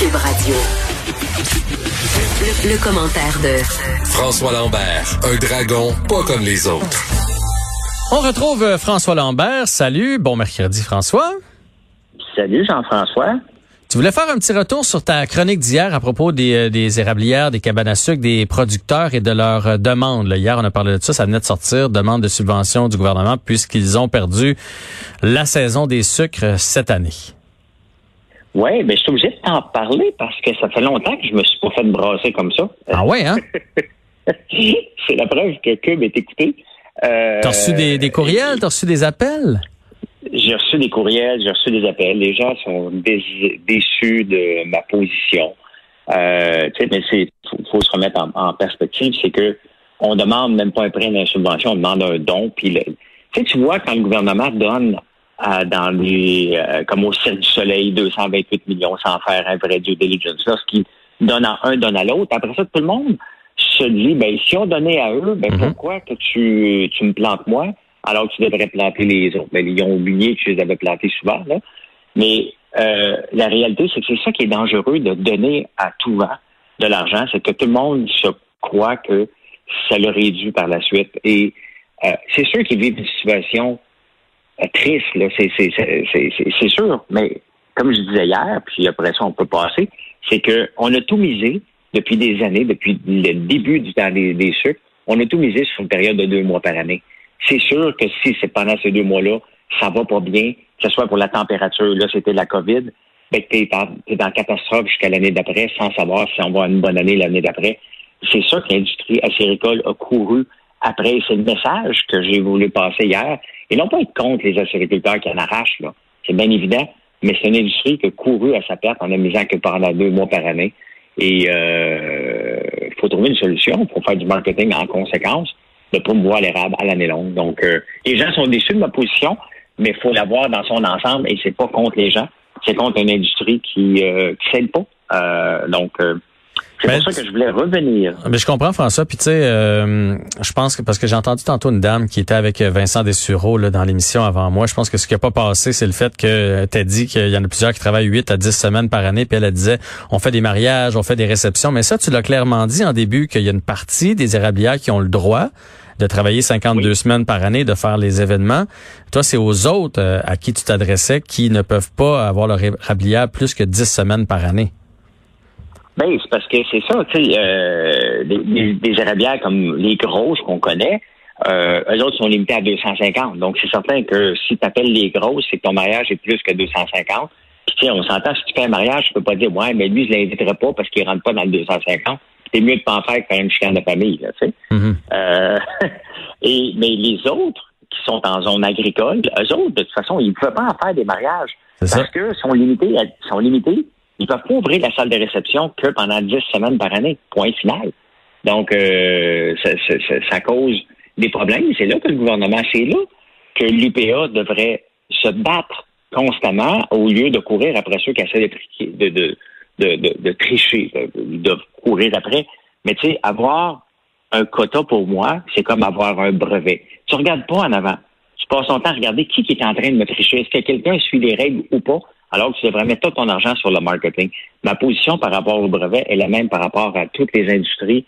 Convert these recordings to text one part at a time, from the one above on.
Cube Radio. Le, le commentaire de François Lambert, un dragon pas comme les autres. On retrouve euh, François Lambert. Salut, bon mercredi François. Salut Jean-François. Tu voulais faire un petit retour sur ta chronique d'hier à propos des, euh, des érablières, des cabanes à sucre, des producteurs et de leurs euh, demandes. Là, hier, on a parlé de ça, ça venait de sortir, demande de subvention du gouvernement puisqu'ils ont perdu la saison des sucres cette année. Oui, mais je suis obligé de t'en parler parce que ça fait longtemps que je me suis pas fait brasser comme ça. Ah ouais, hein? C'est la preuve que Cube est écouté. Euh, T'as reçu des, des courriels, t'as reçu des appels? J'ai reçu des courriels, j'ai reçu des appels. Les gens sont déçus de ma position. Euh, tu sais, mais c'est faut, faut se remettre en, en perspective, c'est que on demande même pas un prêt d'une subvention, on demande un don. Puis tu vois quand le gouvernement donne dans les euh, comme au Cirque du Soleil 228 millions sans faire un vrai due diligence, lorsqu'ils donnent à un, donne à l'autre. Après ça, tout le monde se dit, ben si on donnait à eux, ben Mhm. pourquoi que tu, tu me plantes moi? Alors que tu devrais planter les autres? Ben, ils ont oublié que je les avais plantés souvent, là. Mais euh, la réalité, c'est que c'est ça qui est dangereux de donner à tout va de l'argent, c'est que tout le monde se croit que ça leur est dû par la suite. Et euh, c'est sûr qu'ils vivent une situation triste, là, c'est, sûr, mais comme je disais hier, puis après ça, on peut passer, c'est que on a tout misé depuis des années, depuis le début du temps des, des sucres, on a tout misé sur une période de deux mois par année. C'est sûr que si c'est pendant ces deux mois-là, ça va pas bien, que ce soit pour la température, là, c'était la COVID, ben, t'es en, t'es en catastrophe jusqu'à l'année d'après, sans savoir si on va avoir une bonne année l'année d'après. C'est ça que l'industrie acéricole a couru après. C'est le message que j'ai voulu passer hier. Et non pas être contre les acériculteurs qui en arrachent, là. C'est bien évident. Mais c'est une industrie qui a couru à sa perte en ne misant que pendant deux mois par année. Et il faut trouver une solution pour faire du marketing en conséquence de promouvoir l'érable à l'année longue. Donc, euh, les gens sont déçus de ma position, mais il faut la voir dans son ensemble et c'est pas contre les gens, c'est contre une industrie qui euh, qui pas. Euh, donc, euh, c'est Ben, pour ça que je voulais revenir. Mais je comprends François, puis tu sais, euh, je pense que parce que j'ai entendu tantôt une dame qui était avec Vincent Dessureau là, dans l'émission avant moi, je pense que ce qui a pas passé, c'est le fait que t'as dit qu'il y en a plusieurs qui travaillent 8 à 10 semaines par année, puis elle, elle disait, on fait des mariages, on fait des réceptions, mais ça, tu l'as clairement dit en début qu'il y a une partie des érablières qui ont le droit de travailler 52 Oui. semaines par année, de faire les événements. Toi, c'est aux autres euh, à qui tu t'adressais qui ne peuvent pas avoir leur érablière plus que 10 semaines par année. Ben, c'est parce que c'est ça, tu sais, euh, des, des, comme les grosses qu'on connaît, euh, eux autres sont limités à 250. Donc, c'est certain que si tu appelles les grosses, c'est que ton mariage est plus que 250. Puis, tu sais, on s'entend, si tu fais un mariage, tu peux pas dire, ouais, mais lui, je l'inviterai pas parce qu'il rentre pas dans le 250. C'est mieux de pas en faire que faire une chicane de famille, tu sais. Mhm. Euh, et, mais les autres qui sont en zone agricole, eux autres, de toute façon, ils ne peuvent pas en faire des mariages. C'est ça. Parce que sont limités, à- sont limités. Ils peuvent pas ouvrir la salle de réception que pendant 10 semaines par année. Point final. Donc, euh, ça, ça- ça- cause des problèmes. C'est là que le gouvernement, c'est là que l'UPA devrait se battre constamment au lieu de courir après ceux qui essaient de, de, tricher, de, courir après. Mais tu sais, avoir un quota pour moi, c'est comme avoir un brevet. Tu regardes pas en avant. Tu passes ton temps à regarder qui est en train de me tricher. Est-ce que quelqu'un suit les règles ou pas? Alors que tu devrais mettre tout ton argent sur le marketing. Ma position par rapport au brevet est la même par rapport à toutes les industries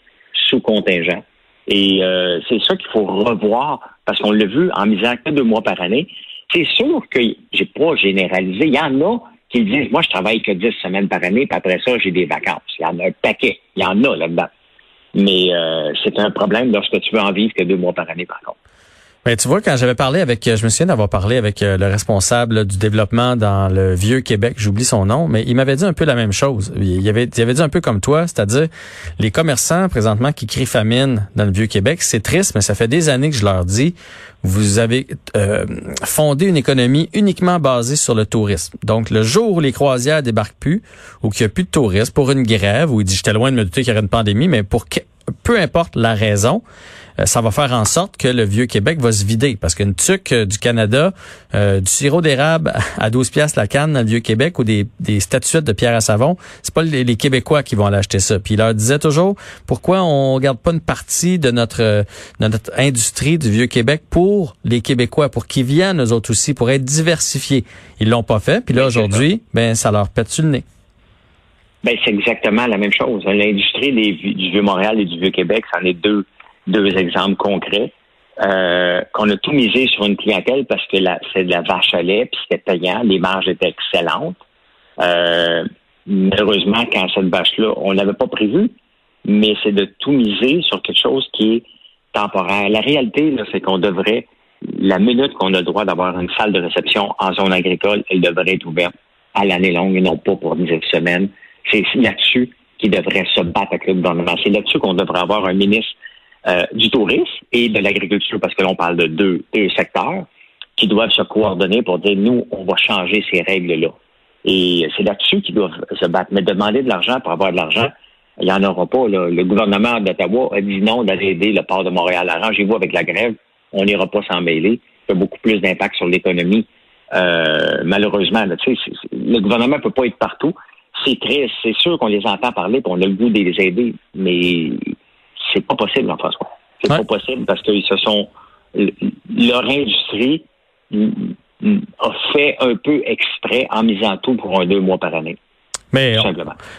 sous contingent. Et euh, c'est ça qu'il faut revoir parce qu'on l'a vu en misant que deux mois par année. C'est sûr que j'ai pas généralisé. Il y en a qui disent, moi, je travaille que 10 semaines par année, puis après ça, j'ai des vacances. Il y en a un paquet. Il y en a là-dedans. Mais euh, c'est un problème lorsque tu veux en vivre que deux mois par année, par contre. Ben, tu vois, quand j'avais parlé avec, euh, je me souviens d'avoir parlé avec euh, le responsable du développement dans le vieux Québec, j'oublie son nom, mais il m'avait dit un peu la même chose. Il avait, il avait dit un peu comme toi, c'est-à-dire les commerçants présentement qui crient famine dans le vieux Québec, c'est triste, mais ça fait des années que je leur dis, vous avez euh, fondé une économie uniquement basée sur le tourisme. Donc, le jour où les croisières débarquent plus, ou qu'il n'y a plus de touristes, pour une grève, où il dit, j'étais loin de me douter qu'il y aurait une pandémie, mais pour que, peu importe la raison, ça va faire en sorte que le vieux Québec va se vider parce qu'une tuque euh, du Canada, euh, du sirop d'érable à 12 pièces la canne dans le vieux Québec ou des, des statuettes de pierre à savon, c'est pas les, les Québécois qui vont aller acheter ça. Puis il leur disait toujours pourquoi on garde pas une partie de notre euh, de notre industrie du vieux Québec pour les Québécois pour qu'ils viennent eux autres aussi pour être diversifiés? Ils l'ont pas fait. Puis là aujourd'hui, ben ça leur pète sur le nez. Ben, c'est exactement la même chose. L'industrie du Vieux-Montréal et du Vieux-Québec, c'en est deux, deux exemples concrets. Euh, qu'on a tout misé sur une clientèle parce que c'est de la vache à lait, puis c'était payant, les marges étaient excellentes. Euh, malheureusement, quand cette vache-là, on l'avait pas prévu, mais c'est de tout miser sur quelque chose qui est temporaire. La réalité, c'est qu'on devrait, la minute qu'on a le droit d'avoir une salle de réception en zone agricole, elle devrait être ouverte à l'année longue et non pas pour 10 semaines. C'est là-dessus qu'il devrait se battre avec le gouvernement. C'est là-dessus qu'on devrait avoir un ministre euh, du tourisme et de l'agriculture, parce que l'on parle de deux, deux secteurs qui doivent se coordonner pour dire, nous, on va changer ces règles-là. Et c'est là-dessus qu'ils doivent se battre. Mais demander de l'argent pour avoir de l'argent, il n'y en aura pas. Le gouvernement d'Ottawa a dit non d'aller aider le port de Montréal. Arrangez-vous avec la grève. On n'ira pas s'en mêler. Ça a beaucoup plus d'impact sur l'économie. Euh, malheureusement, le gouvernement ne peut pas être partout. C'est triste. C'est sûr qu'on les entend parler et on a le goût de les aider. Mais c'est pas possible, Jean-François. C'est pas possible parce qu'ils se sont. Leur industrie a fait un peu exprès en misant tout pour un deux mois par année. Mais on,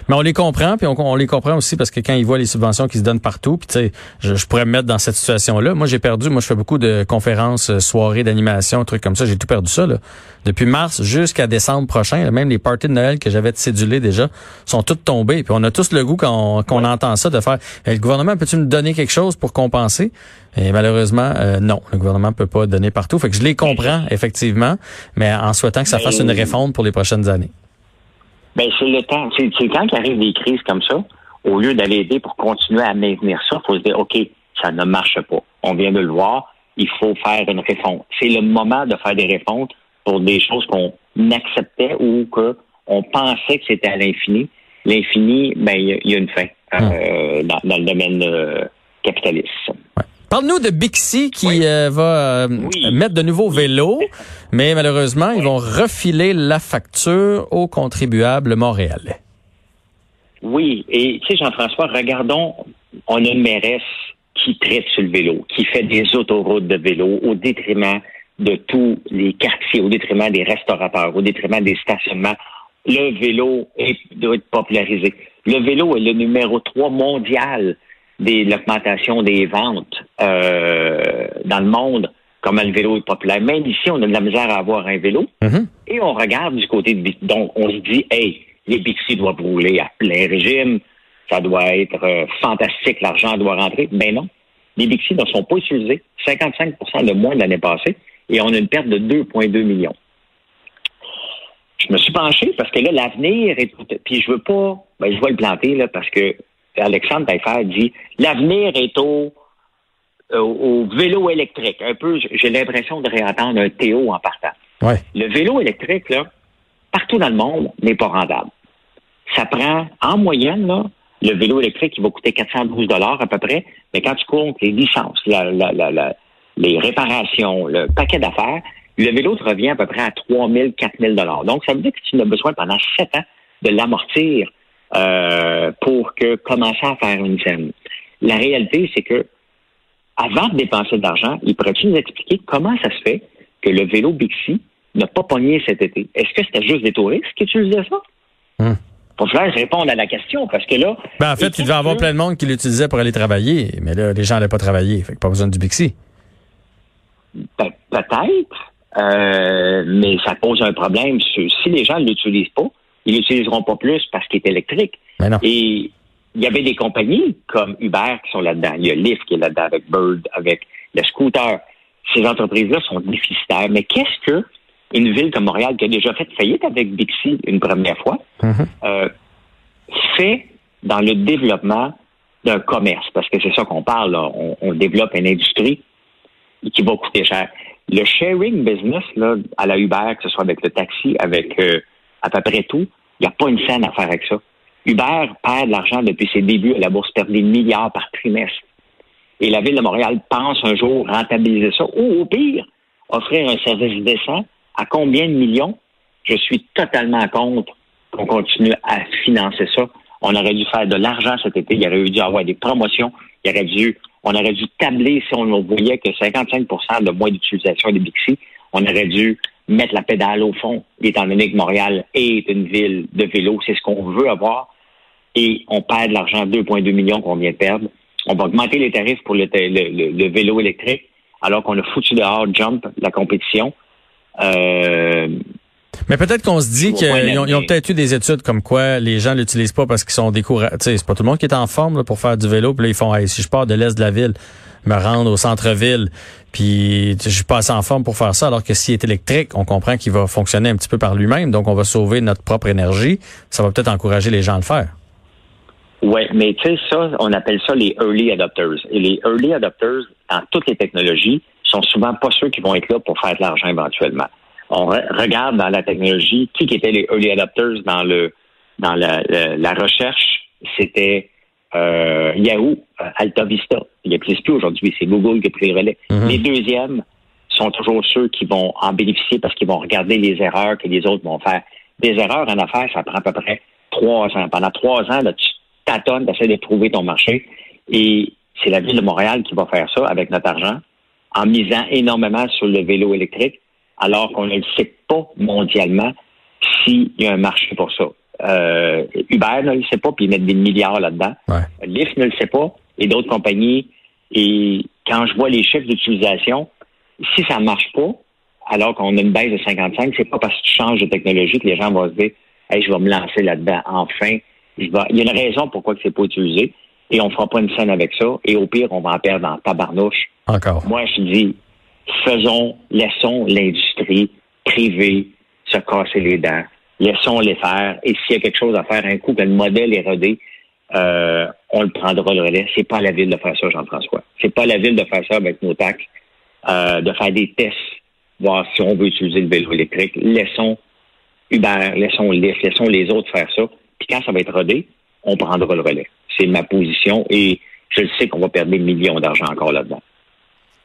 mais on les comprend, puis on, les comprend aussi parce que quand ils voient les subventions qui se donnent partout, puis tu sais, je, pourrais me mettre dans cette situation-là. Moi, j'ai perdu. Moi, je fais beaucoup de conférences, euh, soirées d'animation, trucs comme ça. J'ai tout perdu ça. Là. Depuis mars jusqu'à décembre prochain, même les parties de Noël que j'avais cédulées déjà sont toutes tombées. Puis on a tous le goût quand on, entend ça de faire. le gouvernement peut-tu me donner quelque chose pour compenser? Et malheureusement, euh, non, le gouvernement peut pas donner partout. Fait que je les comprends effectivement, mais en souhaitant que ça fasse une réforme pour les prochaines années. Ben, c'est le temps. C'est quand il arrive des crises comme ça, au lieu d'aller aider pour continuer à maintenir ça, il faut se dire, OK, ça ne marche pas. On vient de le voir. Il faut faire une réforme. C'est le moment de faire des réformes pour des choses qu'on acceptait ou qu'on pensait que c'était à l'infini. L'infini, ben, il y, a une fin euh, hum. dans, le domaine euh, capitaliste. Parle-nous de Bixi qui euh, va euh, mettre de nouveaux vélos, mais malheureusement, ils vont refiler la facture aux contribuables montréalais. Oui, et tu sais, Jean-François, regardons, on a une mairesse qui traite sur le vélo, qui fait des autoroutes de vélo au détriment de tous les quartiers, au détriment des restaurateurs, au détriment des stationnements. Le vélo doit être popularisé. Le vélo est le numéro 3 mondial de l'augmentation des ventes euh, dans le monde, comme le vélo est populaire. Même ici, on a de la misère à avoir un vélo. Mm-hmm. Et on regarde du côté de Donc, on se dit, hey, les Bixi doivent rouler à plein régime. Ça doit être euh, fantastique, l'argent doit rentrer. Ben non. Les Bixi ne sont pas utilisés. 55% de moins de l'année passée. Et on a une perte de 2,2 millions. Je me suis penché parce que là, l'avenir est. Puis je veux pas. Ben, je vais le planter, là, parce que Alexandre Taillefer dit l'avenir est au, euh, au, vélo électrique. Un peu, j'ai l'impression de réentendre un Théo en partant. Le vélo électrique, là, partout dans le monde, n'est pas rentable. Ça prend, en moyenne, là, le vélo électrique, il va coûter 412 dollars à peu près, mais quand tu comptes les licences, les réparations, le paquet d'affaires, le vélo te revient à peu près à 3 000, 4 000 dollars. Donc, ça veut dire que tu as besoin pendant 7 ans de l'amortir euh, pour que commencer à faire une scène. La réalité, c'est que avant de dépenser de l'argent, il pourrait-tu nous expliquer comment ça se fait que le vélo Bixi n'a pas pogné cet été? Est-ce que c'était juste des touristes qui utilisaient ça? Hum. Pour faire répondre à la question, parce que là... Ben, en fait, il devait y avoir plein de monde qui l'utilisait pour aller travailler, mais là, les gens n'allaient pas travailler, fait que pas besoin du Bixi. Ben, peut-être, euh, mais ça pose un problème. Si les gens ne l'utilisent pas, ils l'utiliseront pas plus parce qu'il est électrique. Et il y avait des compagnies comme Uber qui sont là-dedans. Il y a Lyft qui est là-dedans avec Bird, avec le scooter. Ces entreprises-là sont déficitaires. Mais qu'est-ce que une ville comme Montréal, qui a déjà fait faillite avec Bixi une première fois, mm-hmm. euh, fait dans le développement d'un commerce? Parce que c'est ça qu'on parle. On, développe une industrie qui va coûter cher. Le sharing business là, à la Uber, que ce soit avec le taxi, avec euh, à peu près tout. Il n'y a pas une scène à faire avec ça. Uber perd de l'argent depuis ses débuts la bourse, perd des milliards par trimestre. Et la Ville de Montréal pense un jour rentabiliser ça, ou au pire, offrir un service décent à combien de millions? Je suis totalement contre qu'on continue à financer ça. On aurait dû faire de l'argent cet été. Il aurait dû avoir des promotions. Il aurait dû, on aurait dû tabler si on voyait que 55% de moins d'utilisation des Bixi. On aurait dû mettre la pédale au fond, étant donné que Montréal est une ville de vélo. C'est ce qu'on veut avoir. et on perd de l'argent, 2,2 millions qu'on vient de perdre. On va augmenter les tarifs pour le, vélo électrique alors qu'on a foutu dehors Jump, la compétition. Euh, mais peut-être qu'on se dit qu'ils ont, peut-être eu des études comme quoi les gens l'utilisent pas parce qu'ils sont découragés. C'est pas tout le monde qui est en forme pour faire du vélo. Puis là, ils font si je pars de l'est de la ville, me rendre au centre-ville, puis je suis pas assez en forme pour faire ça, alors que s'il est électrique, on comprend qu'il va fonctionner un petit peu par lui-même, donc on va sauver notre propre énergie. Ça va peut-être encourager les gens à le faire. Oui, mais tu sais, ça, on appelle ça les early adopters. Et les early adopters, dans toutes les technologies, sont souvent pas ceux qui vont être là pour faire de l'argent éventuellement. On regarde dans la technologie, qui étaient les early adopters dans le dans la, recherche, c'était euh, Yahoo, euh, Alta Vista. Il n'existe plus aujourd'hui, c'est Google qui a pris le relais. Mhm. Les deuxièmes sont toujours ceux qui vont en bénéficier parce qu'ils vont regarder les erreurs que les autres vont faire. Des erreurs en affaires, ça prend à peu près trois ans. Pendant trois ans, là, tu tâtonnes, tu essaies de trouver ton marché. Et c'est la ville de Montréal qui va faire ça avec notre argent, en misant énormément sur le vélo électrique, alors qu'on ne le sait pas mondialement s'il y a un marché pour ça. Euh, Uber ne le sait pas, puis ils mettent des milliards là-dedans. Lyft ne le sait pas, et d'autres compagnies. Et quand je vois les chiffres d'utilisation, si ça ne marche pas, alors qu'on a une baisse de 55, c'est pas parce que tu changes de technologie que les gens vont se dire hey, je vais me lancer là-dedans. Enfin, il y a une raison pourquoi c'est pas utilisé et on fera pas une scène avec ça. Et au pire, on va en perdre en tabarnouche. Encore. Moi, je dis, faisons, laissons l'industrie privée se casser les dents. Laissons-les faire. Et s'il y a quelque chose à faire, un coup que le modèle est rodé, euh, on le prendra le relais. C'est pas la ville de faire ça, Jean-François. C'est pas la ville de faire ça avec nos taxes, euh, de faire des tests, voir si on veut utiliser le vélo électrique. Laissons Uber, laissons Lyft, laissons les autres faire ça. Puis quand ça va être rodé, on prendra le relais. C'est ma position et je sais qu'on va perdre des millions d'argent encore là-dedans.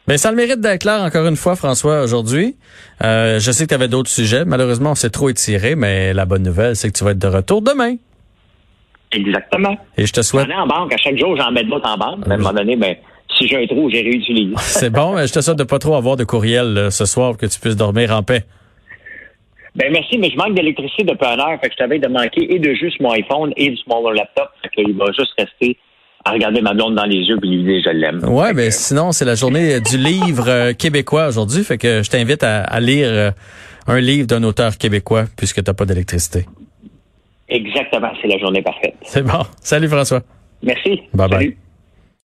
Mais ça a le mérite d'être clair encore une fois, François, aujourd'hui. Euh, je sais que tu avais d'autres sujets. Malheureusement, on s'est trop étiré, mais la bonne nouvelle, c'est que tu vas être de retour demain. Exactement. Et je te souhaite. J'en ai en banque. À chaque jour, j'en mets d'autres en banque. à un moment donné, ben, si j'ai un trou, j'ai réutilisé. c'est bon, mais je te souhaite de pas trop avoir de courriel ce soir pour que tu puisses dormir en paix. Ben merci, mais je manque d'électricité depuis un heure, fait que je t'avais de manquer et de juste mon iPhone et du smaller laptop. Fait qu'il va juste rester à regarder ma blonde dans les yeux puis lui dire je l'aime. Ouais, mais sinon c'est la journée du livre euh, québécois aujourd'hui, fait que je t'invite à, lire euh, un livre d'un auteur québécois puisque t'as pas d'électricité. Exactement, c'est la journée parfaite. C'est bon. Salut François. Merci. Bye bye.